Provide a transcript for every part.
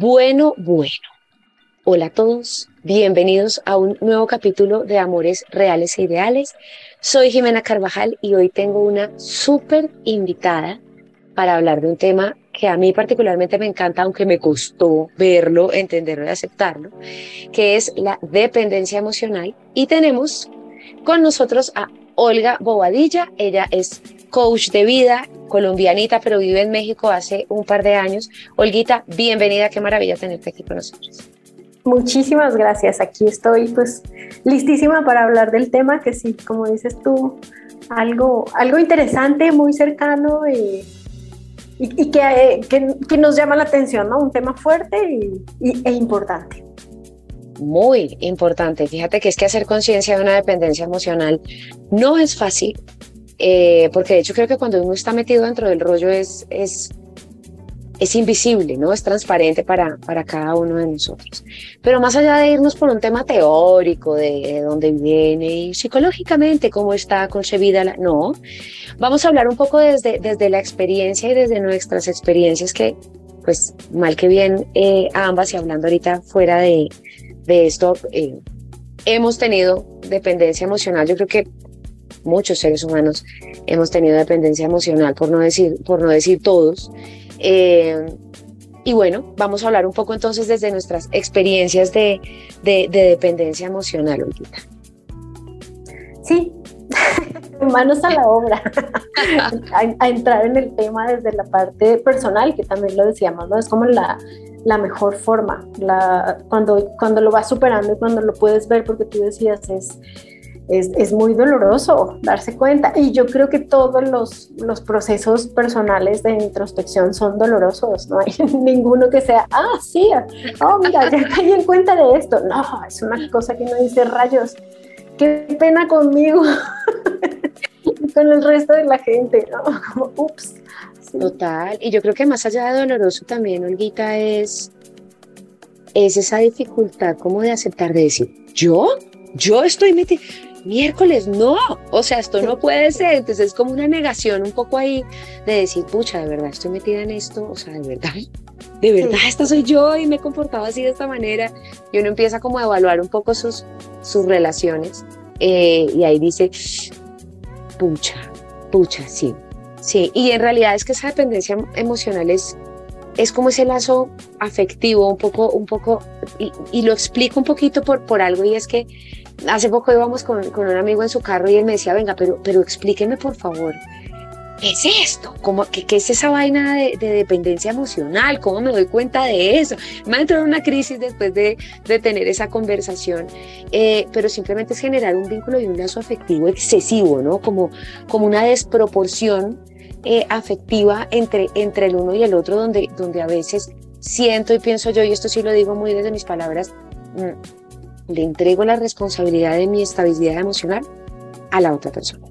Bueno, bueno. Hola a todos, bienvenidos a un nuevo capítulo de Amores Reales e Ideales. Soy Jimena Carvajal y hoy tengo una súper invitada para hablar de un tema que a mí particularmente me encanta, aunque me costó verlo, entenderlo y aceptarlo, que es la dependencia emocional. Y tenemos con nosotros a Olga Bobadilla. Ella es coach de vida, colombianita, pero vive en México hace un par de años. Olguita, bienvenida, qué maravilla tenerte aquí con nosotros. Muchísimas gracias. Aquí estoy pues listísima para hablar del tema que sí, como dices tú, algo, algo interesante, muy cercano y, y- y que, eh, que- que nos llama la atención, ¿no? Un tema fuerte y, y- e importante. Muy importante. Fíjate que es que hacer conciencia de una dependencia emocional no es fácil, eh, porque de hecho creo que cuando uno está metido dentro del rollo es, es, es invisible, ¿no? Es transparente para, para cada uno de nosotros. Pero más allá de irnos por un tema teórico de, de dónde viene y psicológicamente cómo está concebida la... No, vamos a hablar un poco desde, desde la experiencia y desde nuestras experiencias que, pues, mal que bien, eh, ambas y hablando ahorita fuera de, de esto, eh, hemos tenido dependencia emocional. Yo creo que muchos seres humanos hemos tenido dependencia emocional, por no decir, por no decir todos. Eh, y bueno, vamos a hablar un poco entonces desde nuestras experiencias de, de, de dependencia emocional, Olguita. Sí, manos a la obra, a, a entrar en el tema desde la parte personal, que también lo decíamos, ¿no? Es como la, la mejor forma, la, cuando, cuando lo vas superando y cuando lo puedes ver, porque tú decías, es, es, es muy doloroso darse cuenta. Y yo creo que todos los, los procesos personales de introspección son dolorosos, no hay ninguno que sea, ah, sí, oh, mira, ya caí en cuenta de esto. No, es una cosa que uno dice, rayos, qué pena conmigo y con el resto de la gente, ¿no? Como, ups. Total. Y yo creo que más allá de doloroso también, Olguita, es, es esa dificultad como de aceptar, de decir, ¿yo? ¿Yo estoy metida? Miércoles, no. O sea, esto no puede ser. Entonces es como una negación un poco ahí de decir, pucha, de verdad estoy metida en esto. O sea, de verdad, de verdad, esta soy yo y me he comportado así de esta manera. Y uno empieza como a evaluar un poco sus, sus relaciones. eh, y ahí dice, pucha, pucha, sí, Sí, y en realidad es que esa dependencia emocional es, es como ese lazo afectivo, un poco, un poco, y, y lo explico un poquito por, por algo, y es que hace poco íbamos con, con un amigo en su carro y él me decía, venga, pero, pero explíqueme por favor, ¿qué es esto? ¿Cómo, qué, qué es esa vaina de, de, dependencia emocional? ¿Cómo me doy cuenta de eso? Me entrado en una crisis después de, de tener esa conversación, eh, pero simplemente es generar un vínculo y un lazo afectivo excesivo, ¿no? Como, como una desproporción eh, afectiva entre, entre el uno y el otro, donde, donde a veces siento y pienso yo, y esto sí lo digo muy desde mis palabras, mmm, le entrego la responsabilidad de mi estabilidad emocional a la otra persona.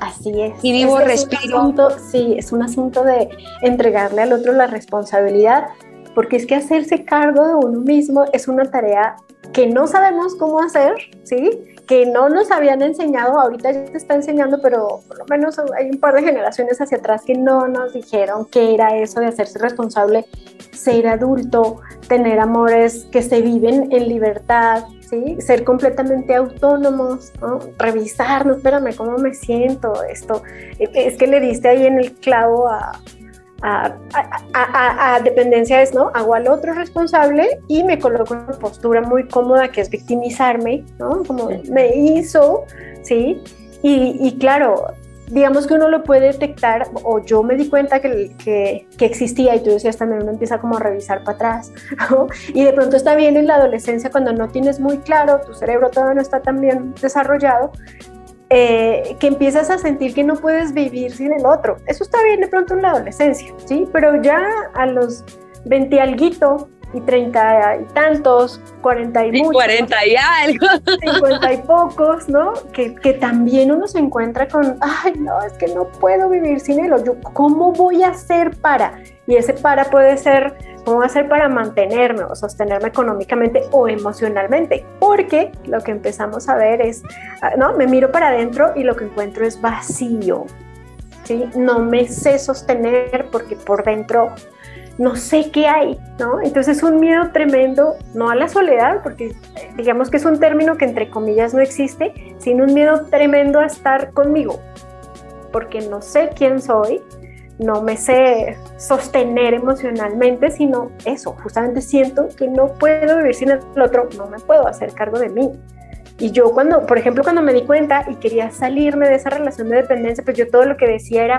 Así es. Y vivo, es respiro. Asunto, sí, es un asunto de entregarle al otro la responsabilidad, porque es que hacerse cargo de uno mismo es una tarea que no sabemos cómo hacer, ¿sí? Que no nos habían enseñado, ahorita ya te está enseñando, pero por lo menos hay un par de generaciones hacia atrás que no nos dijeron qué era eso de hacerse responsable, ser adulto, tener amores que se viven en libertad, ¿sí? Ser completamente autónomos, ¿no? Revisar, no, espérame, ¿cómo me siento? Esto, es que le diste ahí en el clavo a, a, ¿no? Hago al otro responsable y me coloco en una postura muy cómoda que es victimizarme, ¿no? Como me hizo, ¿sí? Y, y claro, digamos que uno lo puede detectar, o yo me di cuenta que, que, existía, y tú decías también, uno empieza como a revisar para atrás, y de pronto está bien en la adolescencia cuando no tienes muy claro, tu cerebro todavía no está tan bien desarrollado, eh, que empiezas a sentir que no puedes vivir sin el otro. Eso está bien de pronto en la adolescencia, ¿sí? Pero ya a los 20 alguito, y 30 y tantos, 40 y, y muchos. 40 y algo. 50 y pocos, ¿no? Que, que, también uno se encuentra con, ay, no, es que no puedo vivir sin él, o yo, ¿cómo voy a hacer para? Y ese para puede ser, ¿cómo hacer para mantenerme o sostenerme económicamente o emocionalmente? Porque lo que empezamos a ver es, ah, ¿no? Me miro para adentro y lo que encuentro es vacío, ¿sí? No me sé sostener porque por dentro no sé qué hay, ¿no? Entonces es un miedo tremendo, no a la soledad, porque digamos que es un término que entre comillas no existe, sino un miedo tremendo a estar conmigo, porque no sé quién soy, no me sé sostener emocionalmente, sino eso, justamente siento que no puedo vivir sin el otro, no me puedo hacer cargo de mí. Y yo cuando, por ejemplo, cuando me di cuenta y quería salirme de esa relación de dependencia, pues yo todo lo que decía era,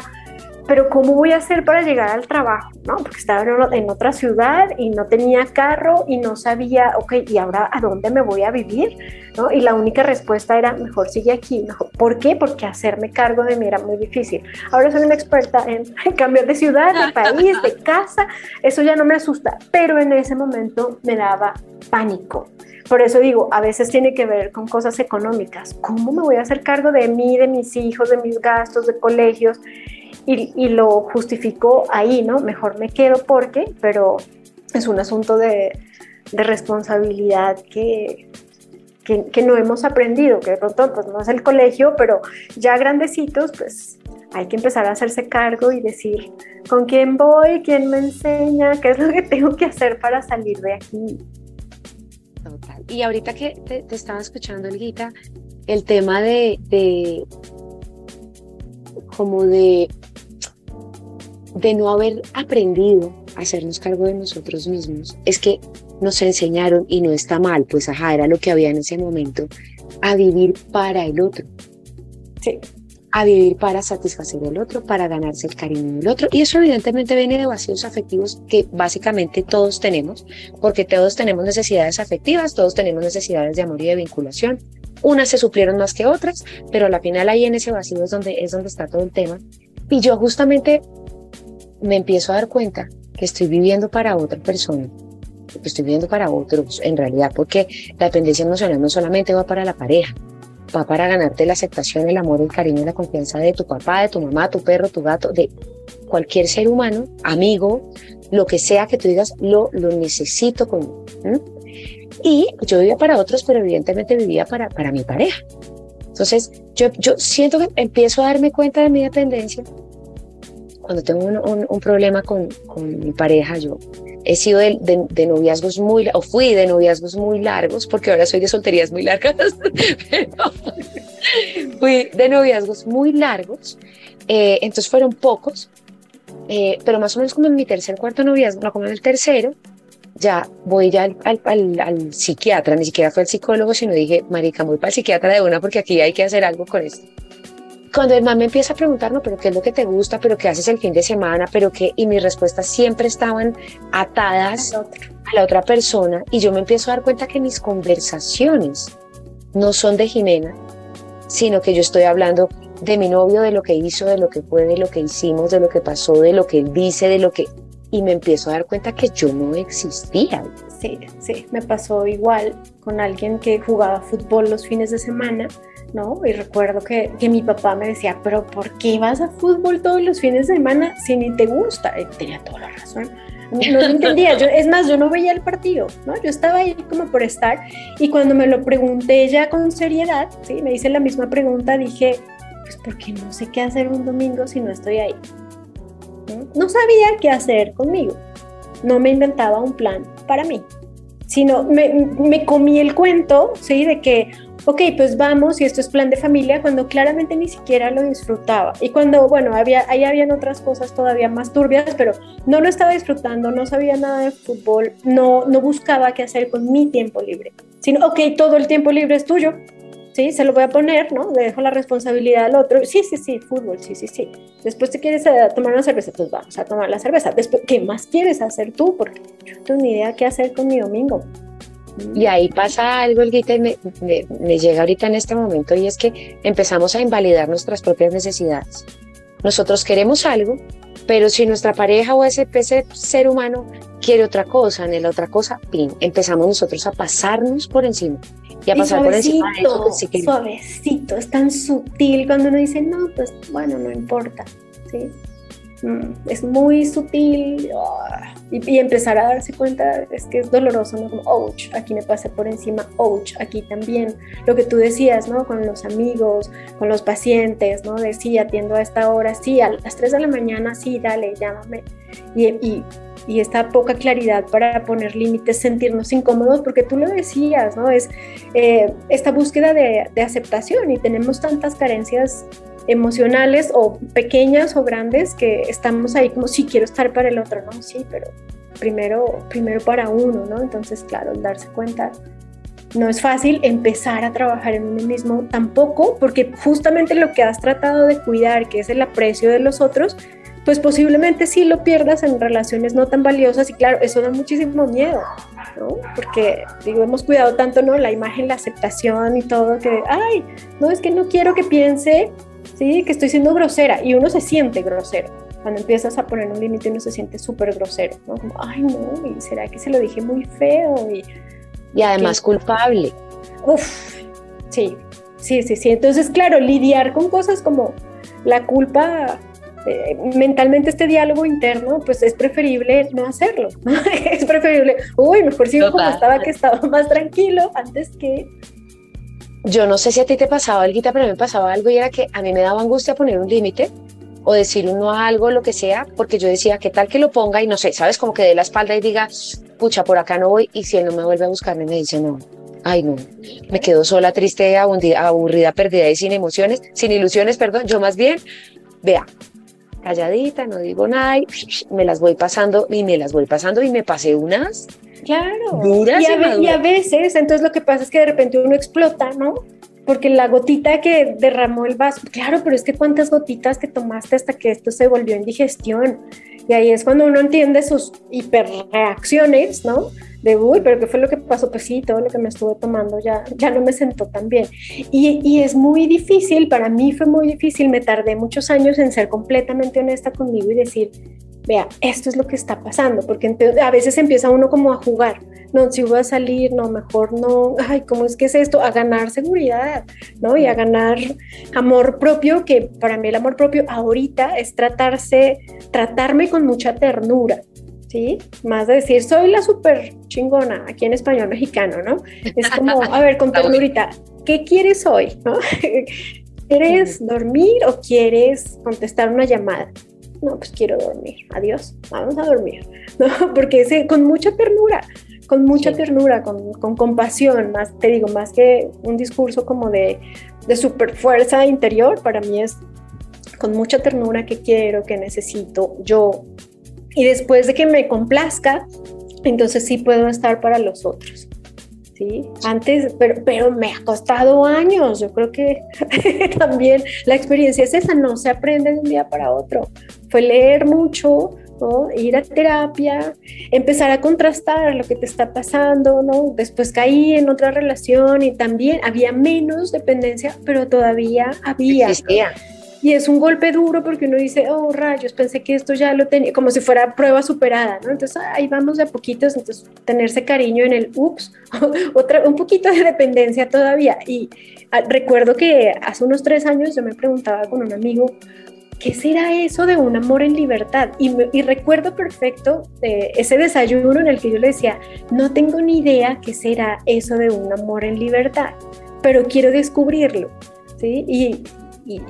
pero ¿cómo voy a hacer para llegar al trabajo? ¿no? Porque estaba en otra ciudad y no tenía carro y no sabía, ok, ¿y ahora a dónde me voy a vivir? ¿no? Y la única respuesta era, mejor sigue aquí. ¿Por qué? Porque hacerme cargo de mí era muy difícil. Ahora soy una experta en cambiar de ciudad, de país, de casa, eso ya no me asusta, pero en ese momento me daba pánico. Por eso digo, a veces tiene que ver con cosas económicas. ¿Cómo me voy a hacer cargo de mí, de mis hijos, de mis gastos, de colegios? Y, lo justificó ahí, ¿no? Mejor me quedo porque, pero es un asunto de, de responsabilidad que, que, que, no hemos aprendido, que de pronto pues no es el colegio, pero ya grandecitos, pues hay que empezar a hacerse cargo y decir con quién voy, quién me enseña, qué es lo que tengo que hacer para salir de aquí. Total. Y ahorita que te, te estaba escuchando, Elguita, el tema de, de como de de no haber aprendido a hacernos cargo de nosotros mismos, es que nos enseñaron, y no está mal, pues ajá, era lo que había en ese momento, a vivir para el otro. Sí. A vivir para satisfacer al otro, para ganarse el cariño del otro. Y eso evidentemente viene de vacíos afectivos que básicamente todos tenemos, porque todos tenemos necesidades afectivas, todos tenemos necesidades de amor y de vinculación. Unas se suplieron más que otras, pero a la final ahí en ese vacío es donde, es donde está todo el tema. Y yo justamente me empiezo a dar cuenta que estoy viviendo para otra persona, que estoy viviendo para otros en realidad, porque la dependencia emocional no solamente va para la pareja, va para ganarte la aceptación, el amor, el cariño la confianza de tu papá, de tu mamá, tu perro, tu gato, de cualquier ser humano, amigo, lo que sea que tú digas, lo, lo necesito conmigo. Y yo vivía para otros, pero evidentemente vivía para, para mi pareja. Entonces, yo, yo siento que empiezo a darme cuenta de mi dependencia cuando tengo un, un, un problema con, con, mi pareja, yo he sido de, de, de, noviazgos muy, o fui de noviazgos muy largos, porque ahora soy de solterías muy largas, pero fui de noviazgos muy largos, eh, entonces fueron pocos, eh, pero más o menos como en mi tercer, cuarto noviazgo, no como en el tercero, ya voy ya al, al, al, al, psiquiatra, ni siquiera fue el psicólogo, sino dije, marica, voy para el psiquiatra de una porque aquí hay que hacer algo con esto cuando el man me empieza a preguntar, no, pero qué es lo que te gusta, pero qué haces el fin de semana, pero qué, y mis respuestas siempre estaban atadas a la otra persona, y yo me empiezo a dar cuenta que mis conversaciones no son de Jimena, sino que yo estoy hablando de mi novio, de lo que hizo, de lo que fue, de lo que hicimos, de lo que pasó, de lo que dice, de lo que... Y me empiezo a dar cuenta que yo no existía. Sí, sí, me pasó igual con alguien que jugaba fútbol los fines de semana ¿no? Y recuerdo que, que, mi papá me decía, pero ¿por qué vas a fútbol todos los fines de semana si ni te gusta? Y tenía toda la razón. No lo entendía, yo, es más, yo no veía el partido, ¿no? Yo estaba ahí como por estar y cuando me lo pregunté ya con seriedad, ¿sí? Me hice la misma pregunta, dije, pues porque no sé qué hacer un domingo si no estoy ahí. No, sabía qué hacer conmigo, no me inventaba un plan para mí, sino me, comí el cuento, ¿sí? De que, ok, pues vamos y esto es plan de familia, cuando claramente ni siquiera lo disfrutaba. Y cuando, bueno, había, ahí habían otras cosas todavía más turbias, pero no lo estaba disfrutando, no sabía nada de fútbol, no, no buscaba qué hacer con mi tiempo libre, sino, ok, todo el tiempo libre es tuyo, ¿sí? Se lo voy a poner, ¿no? Le dejo la responsabilidad al otro. Sí, sí, sí, fútbol, sí, sí, sí. Después te quieres eh, tomar una cerveza, pues vamos a tomar la cerveza. Después, ¿qué más quieres hacer tú? Porque yo no tengo ni idea qué hacer con mi domingo. Y ahí pasa algo, Olguita, y me, me- me llega ahorita en este momento, y es que empezamos a invalidar nuestras propias necesidades. Nosotros queremos algo, pero si nuestra pareja o ese, ese ser humano quiere otra cosa, anhela otra cosa, pin, empezamos nosotros a pasarnos por encima y a Y pasar por encima de eso suavecito, que sí que suavecito, es tan sutil cuando uno dice, no, pues bueno, no importa, ¿sí? Mm, es muy sutil ah, y, empezar a darse cuenta es que es doloroso, ¿no? Como, ouch, aquí me pasé por encima, ouch, aquí también. Lo que tú decías, ¿no? Con los amigos, con los pacientes, ¿no? De sí, atiendo a esta hora, sí, a las 3 de la mañana, sí, dale, llámame. Y, y, esta poca claridad para poner límites, sentirnos incómodos, porque tú lo decías, ¿no? Es eh, esta búsqueda de aceptación y tenemos tantas carencias emocionales o pequeñas o grandes que estamos ahí como sí quiero estar para el otro, no, sí, pero primero, primero para uno, ¿no? Entonces, claro, darse cuenta no es fácil empezar a trabajar en uno mismo tampoco, porque justamente lo que has tratado de cuidar, que es el aprecio de los otros, pues posiblemente sí lo pierdas en relaciones no tan valiosas y claro, eso da muchísimo miedo, ¿no? Porque digo, hemos cuidado tanto, ¿no? La imagen, la aceptación y todo, que, ay, no, es que no quiero que piense, ¿sí? Que estoy siendo grosera y uno se siente grosero. Cuando empiezas a poner un límite uno se siente súper grosero, ¿no? Como, ay, no, ¿y será que se lo dije muy feo? Y, y además culpable. Uf, sí, sí, sí, sí. Entonces, claro, lidiar con cosas como la culpa, eh, mentalmente este diálogo interno, pues es preferible no hacerlo. ¿no? es preferible, uy, mejor sigo como Total. estaba, que estaba más tranquilo antes que... Yo no sé si a ti te pasaba algo, pero a mí me pasaba algo y era que a mí me daba angustia poner un límite o decir un no a algo, lo que sea, porque yo decía, ¿qué tal que lo ponga? Y no sé, ¿sabes? Como que dé la espalda y diga, pucha, por acá no voy. Y si él no me vuelve a buscar, me dice, no, ay, no, me quedo sola, triste, aburrida, perdida y sin emociones, sin ilusiones, perdón. Yo más bien, vea, calladita, no digo nada, y me las voy pasando y me las voy pasando y me pasé unas Claro. duras Y a, ve- y maduras. a veces, entonces lo que pasa es que de repente uno explota, ¿no? Porque la gotita que derramó el vaso, claro, pero es que cuántas gotitas te tomaste hasta que esto se volvió indigestión. Y ahí es cuando uno entiende sus hiperreacciones, ¿no? De, uy, pero ¿qué fue lo que pasó? Pues sí, todo lo que me estuve tomando ya, ya no me sentó tan bien. Y, y es muy difícil, para mí fue muy difícil, me tardé muchos años en ser completamente honesta conmigo y decir, vea, esto es lo que está pasando, porque a veces empieza uno como a jugar, no, si voy a salir, no, mejor no, ay, ¿cómo es que es esto? A ganar seguridad, ¿no? Y a ganar amor propio, que para mí el amor propio ahorita es tratarse, tratarme con mucha ternura, ¿sí? Más de decir, soy la súper chingona, aquí en español mexicano, ¿no? Es como, a ver, con ternurita, ¿qué quieres hoy? ¿no? ¿Quieres dormir o quieres contestar una llamada? No, pues quiero dormir. Adiós, vamos a dormir. ¿no? Porque es con mucha ternura, con mucha Sí. ternura, con, con compasión, más, te digo, más que un discurso como de, de super fuerza interior, para mí es con mucha ternura que quiero, que necesito yo. Y después de que me complazca, entonces sí puedo estar para los otros. ¿Sí? Antes, pero, pero me ha costado años. Yo creo que también la experiencia es esa, no se aprende de un día para otro. Fue leer mucho, ¿no? ir a terapia, empezar a contrastar lo que te está pasando, ¿no? Después caí en otra relación y también había menos dependencia, pero todavía había. Existía. Y es un golpe duro porque uno dice, oh rayos, pensé que esto ya lo tenía, como si fuera prueba superada, ¿no? Entonces ahí vamos de a poquitos, entonces tenerse cariño en el ups, otra, un poquito de dependencia todavía. Y ah, recuerdo que hace unos tres años yo me preguntaba con un amigo, ¿qué será eso de un amor en libertad? Y, me- y recuerdo perfecto eh, ese desayuno en el que yo le decía, no tengo ni idea qué será eso de un amor en libertad, pero quiero descubrirlo, ¿sí? Y, y,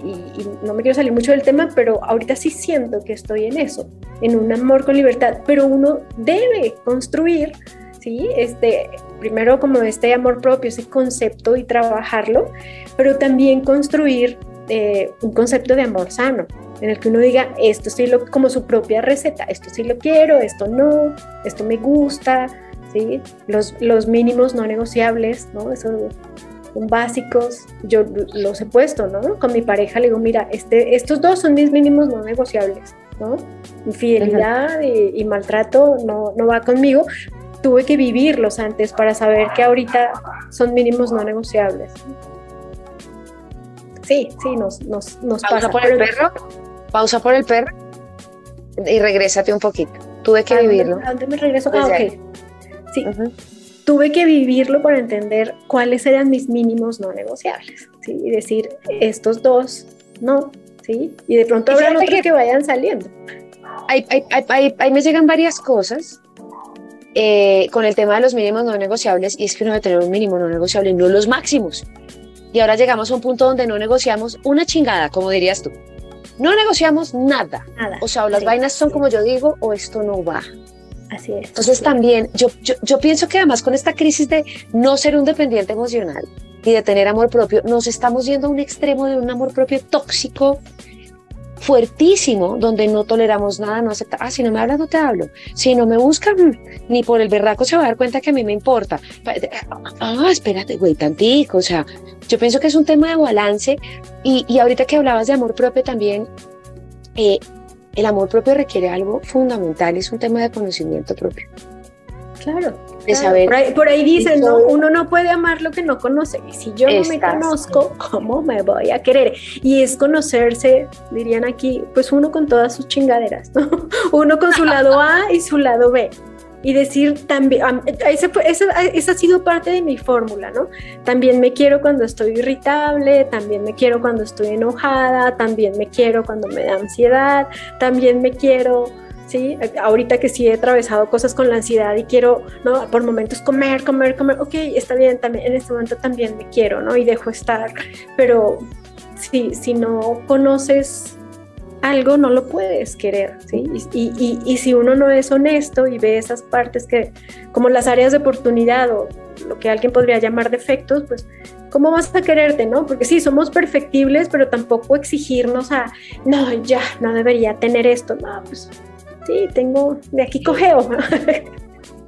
no me quiero salir mucho del tema, pero ahorita sí siento que estoy en eso, en un amor con libertad, pero uno debe construir, ¿sí? Este, primero como este amor propio, ese concepto y trabajarlo, pero también construir eh, un concepto de amor sano, en el que uno diga, esto sí lo, como su propia receta, esto sí lo quiero, esto no, esto me gusta, ¿sí? Los, los mínimos no negociables, ¿no? Eso básicos, yo los he puesto, ¿no? Con mi pareja le digo, mira, este, estos dos son mis mínimos no negociables, ¿no? Infidelidad y, y maltrato no, no va conmigo. Tuve que vivirlos antes para saber que ahorita son mínimos no negociables. Sí, sí, nos, nos, nos Pausa pasa. por el perro. Pausa por el perro. Y regrésate un poquito. Tuve que ¿A dónde- vivirlo. ¿A dónde me regreso? Ah, ok. Sí. Tuve que vivirlo para entender cuáles eran mis mínimos no negociables, ¿sí? Y decir, estos dos, no, ¿sí? Y de pronto habrá otros que- que vayan saliendo. ahí, ahí- ahí- ahí- ahí me llegan varias cosas eh, con el tema de los mínimos no negociables y es que uno debe tener un mínimo no negociable, no los máximos. Y ahora llegamos a un punto donde no negociamos una chingada, como dirías tú. No negociamos nada. Nada. O sea, o las Sí, vainas son sí. como yo digo o esto no va. Así es. Entonces también yo, yo, pienso que además con esta crisis de no ser un dependiente emocional y de tener amor propio, nos estamos yendo a un extremo de un amor propio tóxico fuertísimo, donde no toleramos nada, no acepta, ah, si no me hablas, no te hablo, si no me buscan, mm, ni por el berraco se va a dar cuenta que a mí me importa. Ah, espérate, güey, tantico, o sea, yo pienso que es un tema de balance y, y ahorita que hablabas de amor propio también, eh, el amor propio requiere algo fundamental, es un tema de conocimiento propio, Claro. de claro. saber Por ahí, por ahí dicen, ¿no? Uno no puede amar lo que no conoce. Y si yo no me conozco, ¿cómo me voy a querer? Y es conocerse, dirían aquí, pues uno con todas sus chingaderas, ¿no? Uno con su lado A y su lado B. Y decir también, am- ese fue- esa, esa ha sido parte de mi fórmula, ¿no? También me quiero cuando estoy irritable, también me quiero cuando estoy enojada, también me quiero cuando me da ansiedad, también me quiero ¿sí? Ahorita que sí he atravesado cosas con la ansiedad y quiero, ¿no? Por momentos comer, comer, comer, ok, está bien, también, en este momento también me quiero, ¿no? Y dejo estar, pero si, si no conoces algo, no lo puedes querer, ¿sí? Y, y, y, si uno no es honesto y ve esas partes que, como las áreas de oportunidad o lo que alguien podría llamar defectos, pues ¿cómo vas a quererte, no? Porque sí, somos perfectibles, pero tampoco exigirnos a, no, ya, no debería tener esto, no, pues sí, tengo, de aquí cogeo.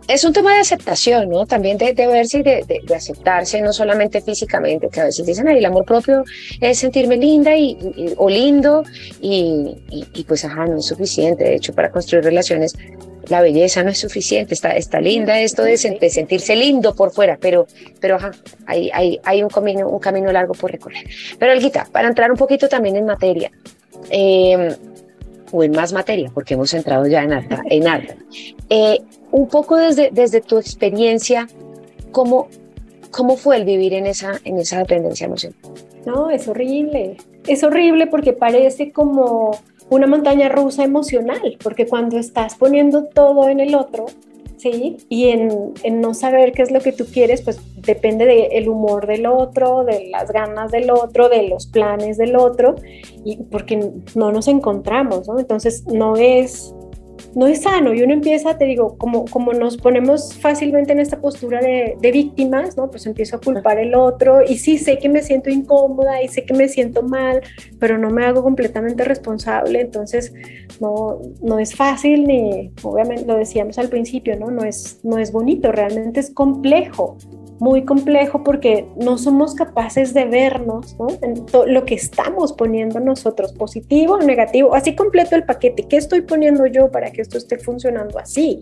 es un tema de aceptación, ¿no? También de, de verse y de, de, de, aceptarse, no solamente físicamente, que a veces dicen, ay, el amor propio es sentirme linda y, y o lindo, y, y, y, pues, ajá, no es suficiente. De hecho, para construir relaciones, la belleza no es suficiente. Está, está linda esto de, sentirse lindo por fuera, pero, pero ajá, hay, hay, hay un, camino, un camino largo por recorrer. Pero, Olguita, para entrar un poquito también en materia, eh, o en más materia, porque hemos entrado ya en alta, en alta. Eh, un poco desde, desde tu experiencia, ¿cómo, ¿cómo fue el vivir en esa, en esa dependencia emocional? No, es horrible. Es horrible porque parece como una montaña rusa emocional, porque cuando estás poniendo todo en el otro, ¿sí? Y en, no saber qué es lo que tú quieres, pues depende del humor del otro, de las ganas del otro, de los planes del otro, y porque no nos encontramos, ¿no? Entonces no es no es sano y uno empieza, te digo, como, como nos ponemos fácilmente en esta postura de, de víctimas, ¿no? Pues empiezo a culpar el otro y sí sé que me siento incómoda y sé que me siento mal, pero no me hago completamente responsable, entonces no, no es fácil ni, obviamente lo decíamos al principio, ¿no? No es, no es bonito, realmente es complejo muy complejo porque no somos capaces de vernos ¿no? en lo que estamos poniendo nosotros, positivo o negativo, así completo el paquete, ¿qué estoy poniendo yo para que esto esté funcionando así?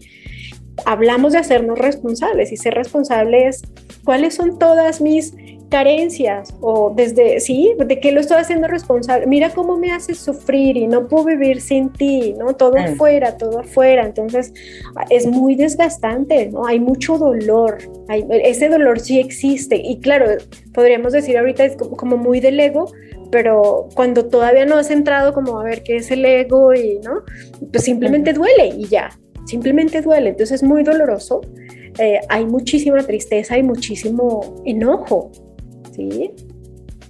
Hablamos de hacernos responsables y ser responsable es cuáles son todas mis carencias o desde, sí, de qué lo estoy haciendo responsable. Mira cómo me haces sufrir y no puedo vivir sin ti, ¿no? Todo mm. afuera, todo afuera. Entonces es muy desgastante, ¿no? Hay mucho dolor, hay, ese dolor sí existe y claro, podríamos decir ahorita es como, como muy del ego, pero cuando todavía no has entrado como a ver qué es el ego y, ¿no? Pues simplemente duele y ya, simplemente duele. Entonces es muy doloroso. Eh, hay muchísima tristeza y muchísimo enojo, ¿sí?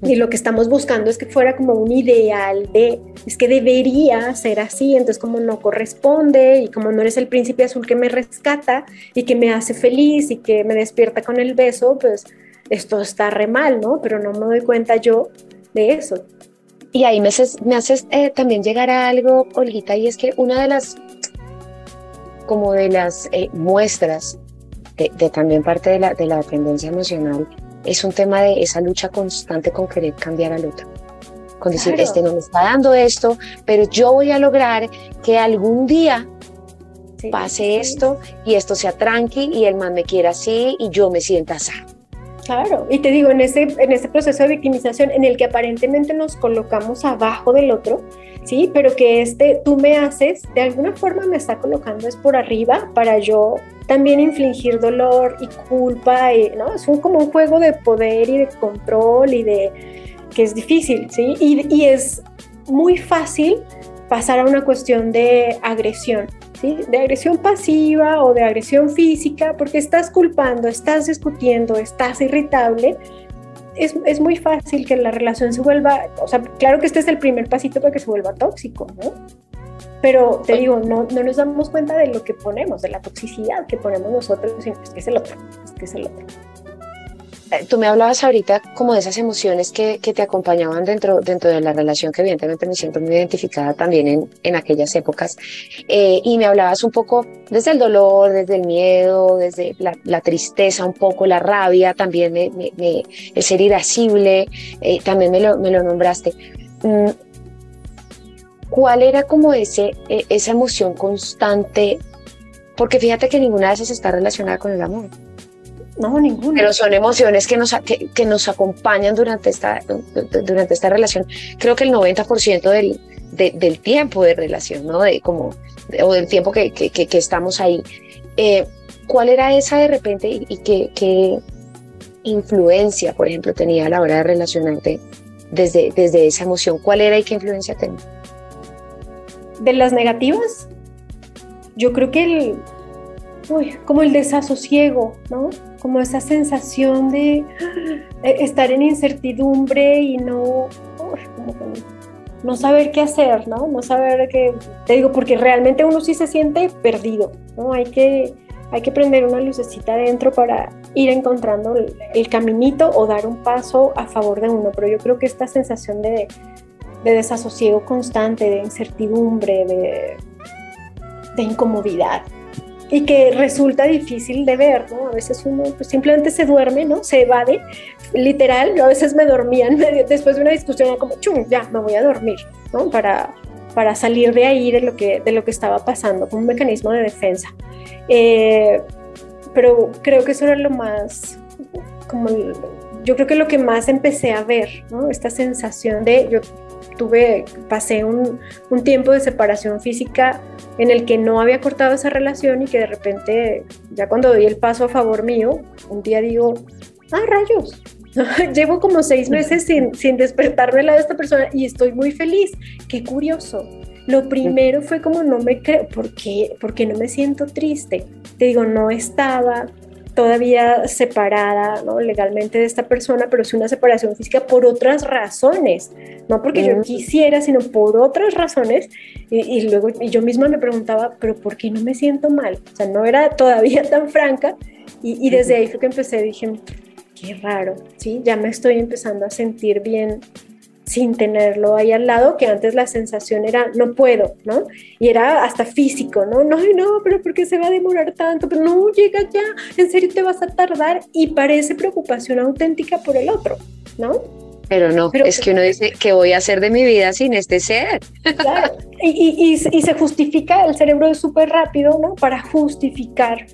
Y lo que estamos buscando es que fuera como un ideal de, es que debería ser así, entonces como no corresponde y como no eres el príncipe azul que me rescata y que me hace feliz y que me despierta con el beso, pues esto está re mal, ¿no? Pero no me doy cuenta yo de eso. Y ahí me haces, me haces eh, también llegar a algo, Olguita, y es que una de las, como de las eh, muestras de, de, también parte de la, de la dependencia emocional es un tema de esa lucha constante con querer cambiar al otro. Con decir, Claro. este no me está dando esto, pero yo voy a lograr que algún día Sí, pase sí. esto y esto sea tranqui y el man me quiera así y yo me sienta así. Claro, y te digo, en ese, en ese proceso de victimización en el que aparentemente nos colocamos abajo del otro, ¿sí? Pero que este tú me haces, de alguna forma me está colocando es por arriba para yo también infligir dolor y culpa, ¿no? Es un, como un juego de poder y de control y de que es difícil, ¿sí? Y, y es muy fácil pasar a una cuestión de agresión, ¿sí? De agresión pasiva o de agresión física, porque estás culpando, estás discutiendo, estás irritable. Es, es muy fácil que la relación se vuelva, o sea, claro que este es el primer pasito para que se vuelva tóxico, ¿no? Pero te digo, no, no nos damos cuenta de lo que ponemos, de la toxicidad que ponemos nosotros, es que es el otro, es que es el otro. Eh, Tú me hablabas ahorita como de esas emociones que, que te acompañaban dentro, dentro de la relación, que evidentemente me siento muy identificada también en, en aquellas épocas. Eh, y me hablabas un poco desde el dolor, desde el miedo, desde la, tristeza, un poco la rabia, también me, me- me- el ser irascible, eh, también me lo, me lo nombraste. Mm, ¿Cuál era como ese, eh, esa emoción constante? Porque fíjate que ninguna de esas está relacionada con el amor No, ninguno. pero son emociones que nos, que, que nos acompañan durante esta, durante esta relación. Creo que el 90% del, de- del tiempo de relación, ¿no? De como, de- o del tiempo que, que, que- estamos ahí. Eh, ¿Cuál era esa de repente y, y qué, qué influencia, por ejemplo, tenía a la hora de relacionarte desde, desde esa emoción? ¿Cuál era y qué influencia tenía? de las negativas, yo creo que el, uy, como el desasosiego, ¿no? Como esa sensación de eh, estar en incertidumbre y no, no saber qué hacer, ¿no? No saber qué, te digo, porque realmente uno sí se siente perdido, ¿no? Hay que, hay que prender una lucecita adentro para ir encontrando el, el caminito o dar un paso a favor de uno, pero yo creo que esta sensación de de desasosiego constante, de incertidumbre, de, de incomodidad. Y que resulta difícil de ver, ¿no? A veces uno pues, simplemente se duerme, ¿no? Se evade, literal. Yo a veces me dormía en medio- después de una discusión, era como, chum, ya, me voy a dormir, ¿no? Para, para salir de ahí, de lo, que, de lo que estaba pasando, como un mecanismo de defensa. Eh, pero creo que eso era lo más, como, yo creo que lo que más empecé a ver, ¿no? Esta sensación de, yo tuve, pasé un, un tiempo de separación física en el que no había cortado esa relación y que de repente, ya cuando doy el paso a favor mío, un día digo, ah, rayos, llevo como seis meses sin, sin despertarme la de esta persona y estoy muy feliz, qué curioso. Lo primero fue como no me creo, ¿por qué? Porque no me siento triste. Te digo, no estaba todavía separada ¿no? legalmente de esta persona, pero sí una separación física por otras razones, no porque yo Mm. quisiera, sino por otras razones. Y, y luego y yo misma me preguntaba, pero ¿por qué no me siento mal? O sea, no era todavía tan franca. Y, y desde ahí fue que empecé, dije, qué raro, ¿sí? Ya me estoy empezando a sentir bien sin tenerlo ahí al lado, que antes la sensación era, no puedo, ¿no? Y era hasta físico, ¿no? No, no, pero ¿por qué se va a demorar tanto? Pero no, llega ya, en serio te vas a tardar y parece preocupación auténtica por el otro, ¿no? Pero no, Pero- es que uno dice, ¿qué voy a hacer de mi vida sin este ser? Claro. Y, y- y se- y se justifica, el cerebro es súper rápido, ¿no? Para justificar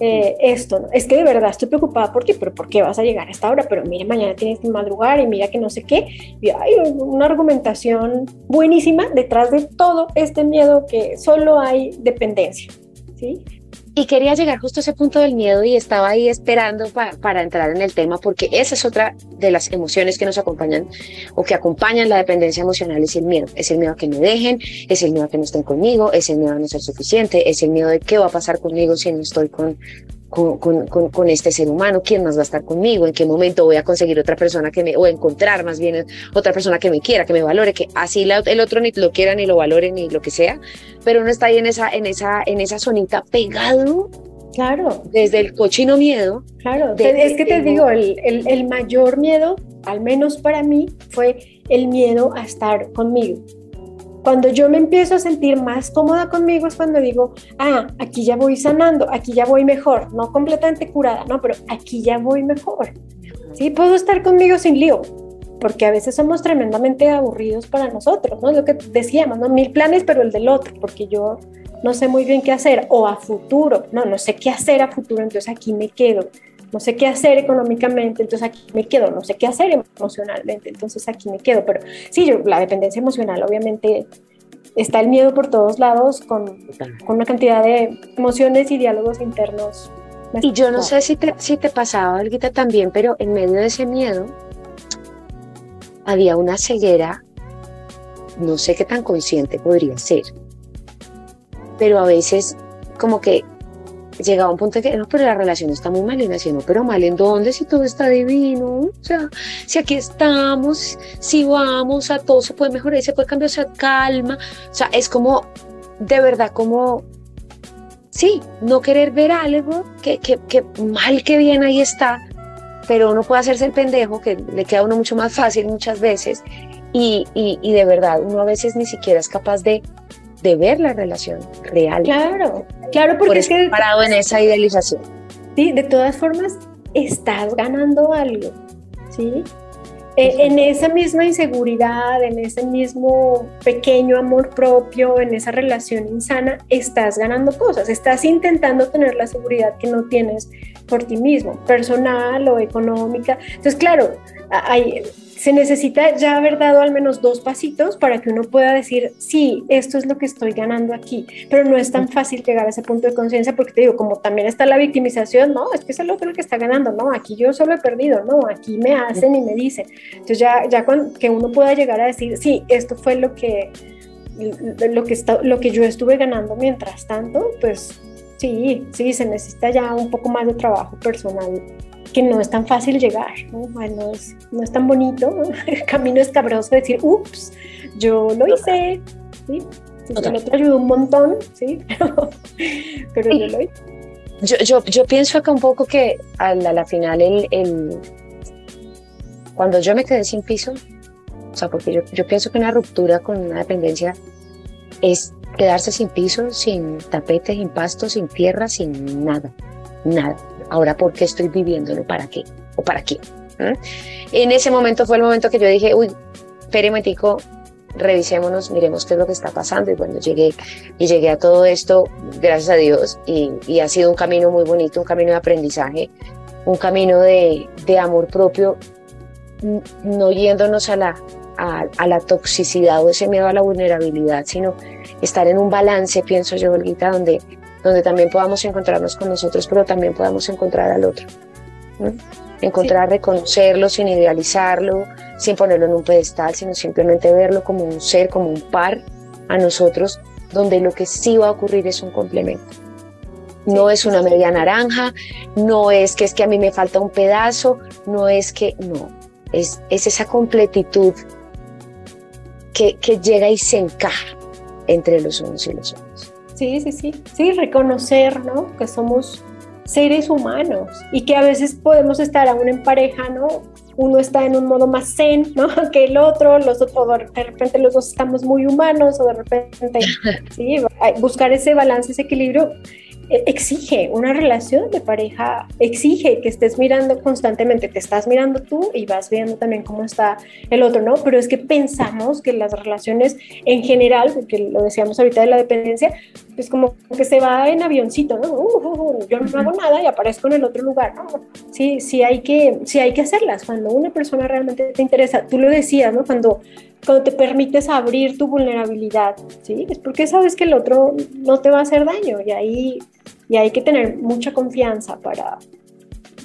eh, esto. Es que de verdad estoy preocupada por ti, pero ¿por qué vas a llegar a esta hora? Pero mire, mañana tienes que madrugar y mira que no sé qué. Y hay una argumentación buenísima detrás de todo este miedo que solo hay dependencia, ¿sí? Y quería llegar justo a ese punto del miedo y estaba ahí esperando pa- para entrar en el tema, porque esa es otra de las emociones que nos acompañan o que acompañan la dependencia emocional, es el miedo. Es el miedo a que me dejen, es el miedo a que no estén conmigo, es el miedo a no ser suficiente, es el miedo de qué va a pasar conmigo si no estoy con, con, con, con- con este ser humano, quién más va a estar conmigo, en qué momento voy a conseguir otra persona que me, o encontrar más bien otra persona que me quiera, que me valore, que así la- el otro ni lo quiera, ni lo valore, ni lo que sea, pero uno está ahí en esa, en esa, en esa zonita pegado Claro, desde el cochino miedo. claro. Es que te digo, el, el- el mayor miedo, al menos para mí, fue el miedo a estar conmigo. Cuando yo me empiezo a sentir más cómoda conmigo es cuando digo, ah, aquí ya voy sanando, aquí ya voy mejor, no completamente curada, no, pero aquí ya voy mejor. Sí, puedo estar conmigo sin lío, porque a veces somos tremendamente aburridos para nosotros, ¿no? Lo que decíamos, ¿no? Mil planes, pero el del otro, porque yo no sé muy bien qué hacer, o a futuro, no, no sé qué hacer a futuro, entonces aquí me quedo, no sé qué hacer económicamente, entonces aquí me quedo, no sé qué hacer emocionalmente, entonces aquí me quedo, pero sí, yo, la dependencia emocional, obviamente, está el miedo por todos lados, con, con una cantidad de emociones y diálogos internos. Y yo no sé si te, si te pasaba, Olguita, también, pero en medio de ese miedo había una ceguera, no sé qué tan consciente podría ser, pero a veces como que llegaba un punto de que no, pero la relación está muy mal y decía, no, pero mal en dónde si todo está divino, o sea, si aquí estamos, si vamos, a todo se puede mejorar, se puede cambiar, o sea, calma, o sea, es como, de verdad, como, sí, no querer ver algo que, que, que mal que bien ahí está, pero uno puede hacerse el pendejo, que le queda a uno mucho más fácil muchas veces, y, y de verdad, uno a veces ni siquiera es capaz de de ver la relación real. Claro, claro, porque por es que parado en esa idealización. sí, de todas formas estás ganando algo, ¿sí? Eh, en esa misma inseguridad, en ese mismo pequeño amor propio, en esa relación insana, estás ganando cosas, estás intentando tener la seguridad que no tienes por ti mismo, personal o económica. Entonces, claro, hay, se necesita ya haber dado al menos dos pasitos para que uno pueda decir, sí, esto es lo que estoy ganando aquí, pero no es tan fácil llegar a ese punto de conciencia porque te digo, como también está la victimización, no, es que es el otro el que está ganando, no, aquí yo solo he perdido, no, aquí me hacen y me dicen. Entonces ya, ya que uno pueda llegar a decir, sí, esto fue lo que, lo que, está, lo que yo estuve ganando mientras tanto, pues sí, sí, se necesita ya un poco más de trabajo personal que no es tan fácil llegar, ¿no? Es, no es tan bonito, ¿no? el camino es cabroso decir, ups, yo lo hice, ¿sí? Sí, el otro ayudó un montón, ¿sí? Pero, pero yo lo hice. Yo, yo, yo pienso acá un poco que a la, a la final, el, el, cuando yo me quedé sin piso, o sea, porque yo, yo pienso que una ruptura con una dependencia es quedarse sin piso, sin tapete, sin pasto, sin tierra, sin nada, nada. Ahora, ¿por qué estoy viviéndolo? ¿Para qué? ¿O para qué? ¿Eh? En ese momento fue el momento que yo dije, uy, espere un momentico, revisémonos, miremos qué es lo que está pasando. Y bueno, llegué y llegué a todo esto, gracias a Dios, y, ha sido un camino muy bonito, un camino de aprendizaje, un camino de, de amor propio, no yéndonos a la, a, a, la toxicidad o ese miedo a la vulnerabilidad, sino estar en un balance, pienso yo, Olguita, donde, donde también podamos encontrarnos con nosotros, pero también podamos encontrar al otro. ¿no? Encontrar, sí. reconocerlo sin idealizarlo, sin ponerlo en un pedestal, sino simplemente verlo como un ser, como un par a nosotros, donde lo que sí va a ocurrir es un complemento. No es una media naranja, no es que es que a mí me falta un pedazo, no es que, no, es, es esa completitud que, que llega y se encaja entre los unos y los otros. Sí, sí, sí, sí, reconocer, ¿no? Que somos seres humanos y que a veces podemos estar aún en pareja, ¿no? Uno está en un modo más zen, ¿no? Que el otro, los otros, de repente los dos estamos muy humanos o de repente, sí, buscar ese balance, ese equilibrio exige una relación de pareja, exige que estés mirando constantemente, te estás mirando tú y vas viendo también cómo está el otro, ¿no? Pero es que pensamos que las relaciones en general, porque lo decíamos ahorita de la dependencia, pues como que se va en avioncito, ¿no? Uh, uh, uh, yo no hago nada y aparezco en el otro lugar, ¿no? Sí, sí hay que, sí hay que hacerlas. Cuando una persona realmente te interesa, tú lo decías, ¿no? Cuando cuando te permites abrir tu vulnerabilidad, ¿sí? Es porque sabes que el otro no te va a hacer daño y ahí y hay que tener mucha confianza para,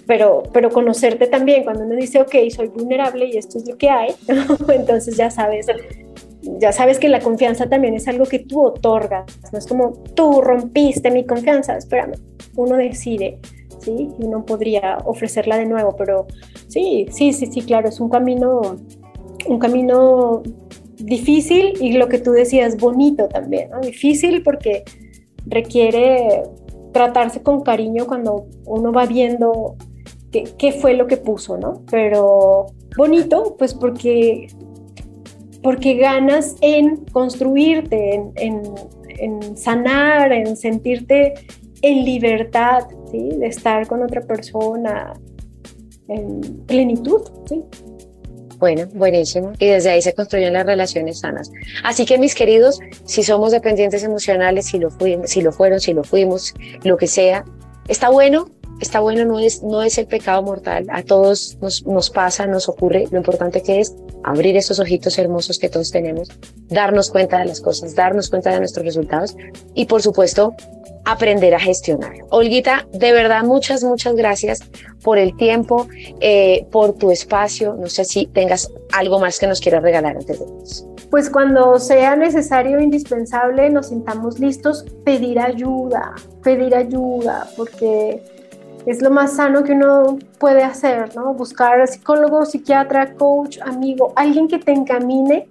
pero, pero conocerte también. Cuando uno dice, ok, soy vulnerable y esto es lo que hay, entonces ya sabes, ya sabes que la confianza también es algo que tú otorgas, no es como tú rompiste mi confianza, espérame, uno decide. ¿Sí? Uno podría ofrecerla de nuevo, pero sí, sí, sí, sí, claro, es un camino un camino difícil y lo que tú decías, bonito también, ¿no? Difícil porque requiere tratarse con cariño cuando uno va viendo qué, fue lo que puso, ¿no? Pero bonito, pues porque, porque ganas en construirte, en, en, en sanar, en sentirte en libertad, ¿sí? De estar con otra persona, en plenitud, ¿sí? Bueno, buenísimo. Y desde ahí se construyen las relaciones sanas. Así que mis queridos, si somos dependientes emocionales, si lo, fuimos, si lo fueron, si lo fuimos, lo que sea, está bueno, está bueno, no es, no es el pecado mortal. A todos nos, nos pasa, nos ocurre. Lo importante que es abrir esos ojitos hermosos que todos tenemos, darnos cuenta de las cosas, darnos cuenta de nuestros resultados y por supuesto aprender a gestionar. Olguita, de verdad, muchas, muchas gracias por el tiempo, eh, por tu espacio. No sé si tengas algo más que nos quieras regalar antes de eso. Pues cuando sea necesario e indispensable, nos sintamos listos, pedir ayuda, pedir ayuda, porque es lo más sano que uno puede hacer, ¿no? Buscar psicólogo, psiquiatra, coach, amigo, alguien que te encamine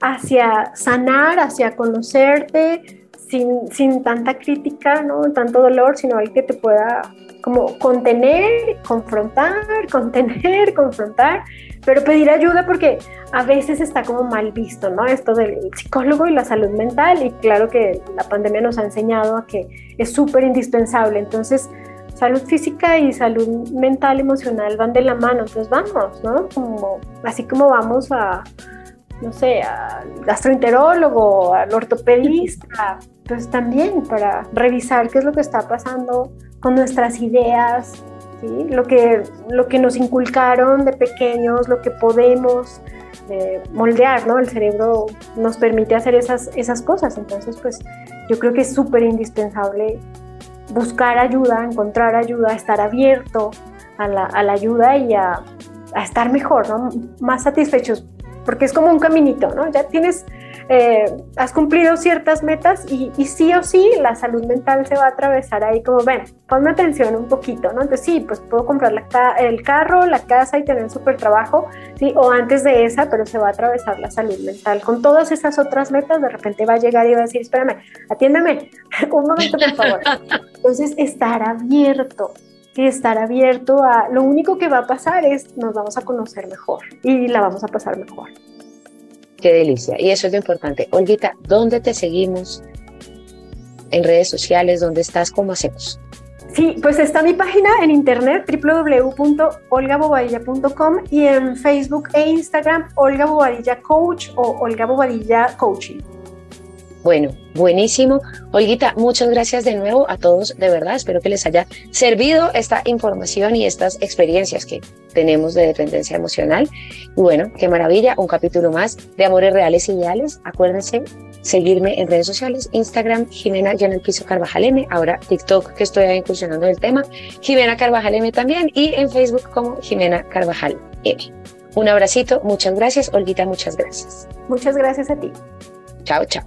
hacia sanar, hacia conocerte, sin, sin tanta crítica, ¿no? Tanto dolor, sino alguien que te pueda como contener, confrontar, contener, confrontar, pero pedir ayuda porque a veces está como mal visto, ¿no? Esto del psicólogo y la salud mental y claro que la pandemia nos ha enseñado a que es súper indispensable, entonces salud física y salud mental, emocional van de la mano, entonces vamos, ¿no? Como, así como vamos a, no sé, al gastroenterólogo, al ortopedista, pues también para revisar qué es lo que está pasando con nuestras ideas, ¿sí? lo, que, lo que nos inculcaron de pequeños, lo que podemos eh, moldear, ¿no? El cerebro nos permite hacer esas, esas cosas, entonces pues yo creo que es súper indispensable buscar ayuda, encontrar ayuda, estar abierto a la, a la ayuda y a, a, estar mejor, ¿no? Más satisfechos, porque es como un caminito, ¿no? Ya tienes eh, has cumplido ciertas metas y, y, sí o sí la salud mental se va a atravesar ahí como, ven, ponme atención un poquito, ¿no? Entonces sí, pues puedo comprar la, el carro, la casa y tener un súper trabajo, ¿sí? O antes de esa, pero se va a atravesar la salud mental. Con todas esas otras metas, de repente va a llegar y va a decir, espérame, atiéndeme, un momento, por favor. Entonces, estar abierto, estar abierto a lo único que va a pasar es nos vamos a conocer mejor y la vamos a pasar mejor. Qué delicia. Y eso es lo importante. Olguita, ¿dónde te seguimos? En redes sociales, ¿dónde estás? ¿Cómo hacemos? Sí, pues está mi página en internet www.olgabobadilla.com y en Facebook e Instagram Olga Bobadilla Coach o Olga Bobadilla Coaching. Bueno, buenísimo. Olguita, muchas gracias de nuevo a todos, de verdad. Espero que les haya servido esta información y estas experiencias que tenemos de dependencia emocional. Y bueno, qué maravilla, un capítulo más de Amores Reales y Ideales. Acuérdense seguirme en redes sociales, Instagram, Jimena ya en el piso Carvajal M, ahora TikTok que estoy incursionando en el tema, Jimena Carvajal M también y en Facebook como Jimena Carvajal M. Un abracito, muchas gracias, Olguita, muchas gracias. Muchas gracias a ti. Chao, chao.